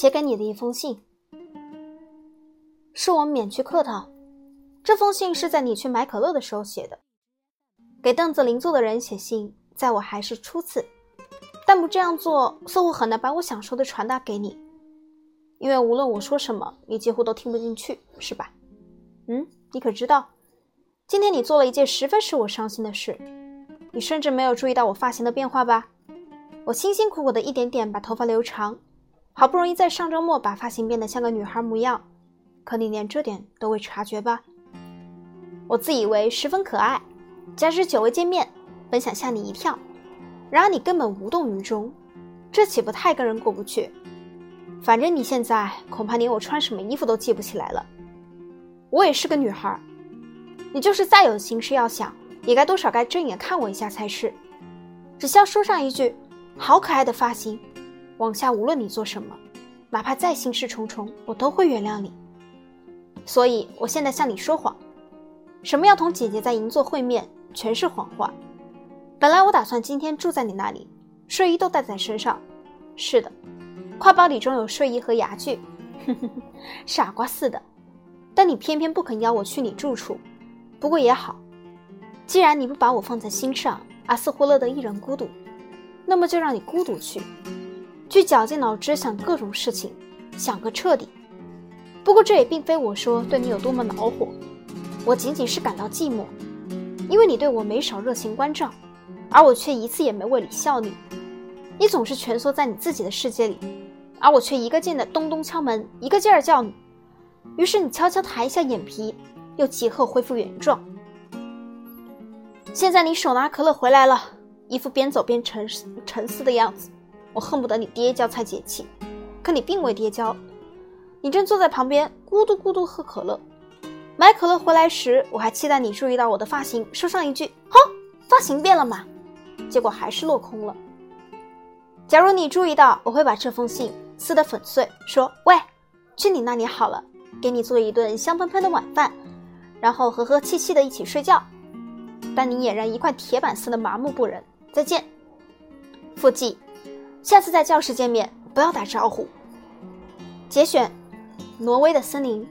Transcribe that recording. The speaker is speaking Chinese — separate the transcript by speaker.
Speaker 1: 写给你的一封信，是我免去客套。这封信是在你去买可乐的时候写的。给凳子邻座的人写信，在我还是初次，但不这样做似乎很难把我想说的传达给你，因为无论我说什么，你几乎都听不进去，是吧？嗯，你可知道，今天你做了一件十分使我伤心的事。你甚至没有注意到我发型的变化吧？我辛辛苦苦的一点点把头发留长，好不容易在上周末把发型变得像个女孩模样，可你连这点都未察觉吧？我自以为十分可爱，加之久未见面，本想吓你一跳，然而你根本无动于衷，这岂不太跟人过不去？反正你现在恐怕连我穿什么衣服都记不起来了。我也是个女孩，你就是再有心事要想。也该多少该正眼看我一下才是，只需要说上一句“好可爱的发型”，往下无论你做什么，哪怕再心事重重，我都会原谅你。所以我现在向你说谎，什么要同姐姐在银座会面，全是谎话。本来我打算今天住在你那里，睡衣都带在身上。是的，挎包里装有睡衣和牙具，傻瓜似的。但你偏偏不肯邀我去你住处，不过也好。既然你不把我放在心上，而似乎乐得一人孤独，那么就让你孤独去，去绞尽脑汁想各种事情，想个彻底。不过这也并非我说对你有多么恼火，我仅仅是感到寂寞，因为你对我没少热情关照，而我却一次也没为你效力。你总是蜷缩在你自己的世界里，而我却一个劲的咚咚敲门，一个劲儿叫你。于是你悄悄抬一下眼皮，又即刻恢复原状。现在你手拿可乐回来了，一副边走边沉沉思的样子，我恨不得你跌跤才解气，可你并未跌跤，你正坐在旁边咕嘟咕嘟喝可乐。买可乐回来时，我还期待你注意到我的发型，说上一句“哈，发型变了吗？”结果还是落空了。假如你注意到，我会把这封信撕得粉碎，说：“喂，去你那里好了，给你做一顿香喷喷的晚饭，然后和和气气的一起睡觉。”但你俨然一块铁板似的麻木不仁。再见，附记，下次在教室见面不要打招呼。节选，挪威的森林。